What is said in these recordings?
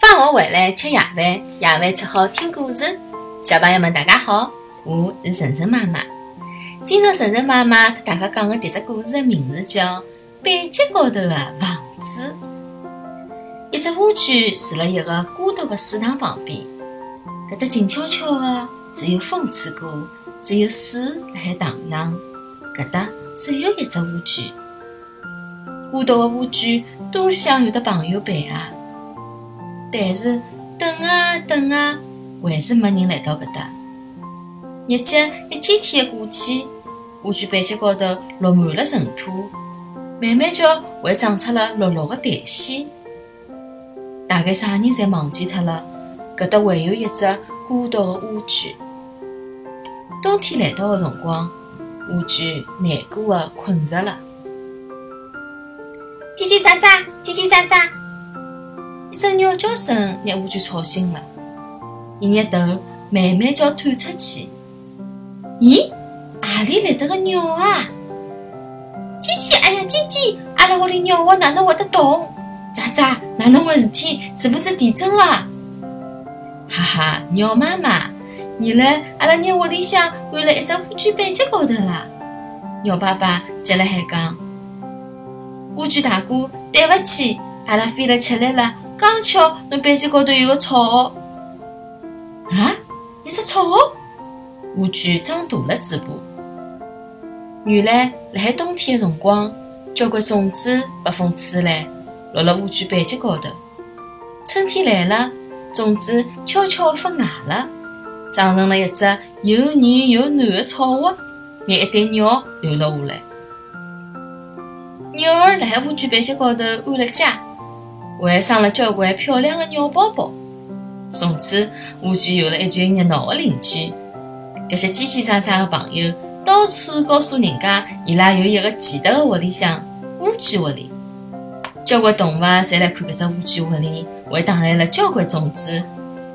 放学回来吃夜饭，夜饭吃好听故事。小朋友们，大家好，我是晨晨妈妈。今朝晨晨妈妈给大家讲的迭只故事的名字叫《背脊高头的房子》。一只乌龟住辣一个孤独的水塘旁边，搿搭静悄悄的，只有风吹过，只有水辣海荡漾。搿搭只有一只乌龟。孤独的乌龟多想有得朋友陪啊！但是等啊等啊，还是没人来到搿搭。日节一天天的过去，乌龟背脊高头落满了尘土，慢慢叫还长出了绿绿的苔藓。大概啥人侪忘记脱了，搿搭还有一只孤独的乌龟。冬天来到的辰光，乌龟难过的困着了。叽叽喳喳，叽叽喳喳。一声鸟叫声让乌龟吵醒了，伊热头慢慢叫探出去。咦，何里来得个鸟啊？叽叽，哎呀，叽叽，阿拉屋里鸟窝哪能会得动？喳喳，哪能回事体？是不是地震了？哈哈，鸟妈妈，原来阿拉鸟窝里向安了一只乌龟背脊高头啦！鸟爸爸接了海讲。乌龟大哥，对勿起，阿拉飞了吃力了，刚巧侬背脊高头有个草盒。啊，一只草盒？乌龟张大了嘴巴。原来，辣海冬天的辰光，交关种子被风吹来，落了乌龟背脊高头。春天来了，种子悄悄发芽了，长成了一只又软又嫩的草窝，让一对鸟留了下来。鸟儿辣海乌龟背脊高头安了家，还生了交关漂亮的鸟宝宝。从此，乌龟有了一群热闹的邻居。搿些叽叽喳喳的朋友到处告诉人家，伊拉有一个奇特的窝里向——乌龟窝里。交关动物侪来看搿只乌龟窝里，还打来了交关种子。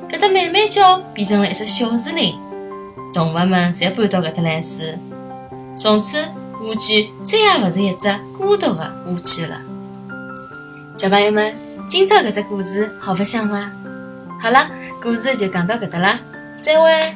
搿搭慢慢叫变成了一只小树林，动物们侪搬到搿搭来住。从此。乌龟再也勿是一只孤独的乌龟了。小朋友们，今朝搿只故事好白相伐？好了，故事就讲到搿搭了，再会。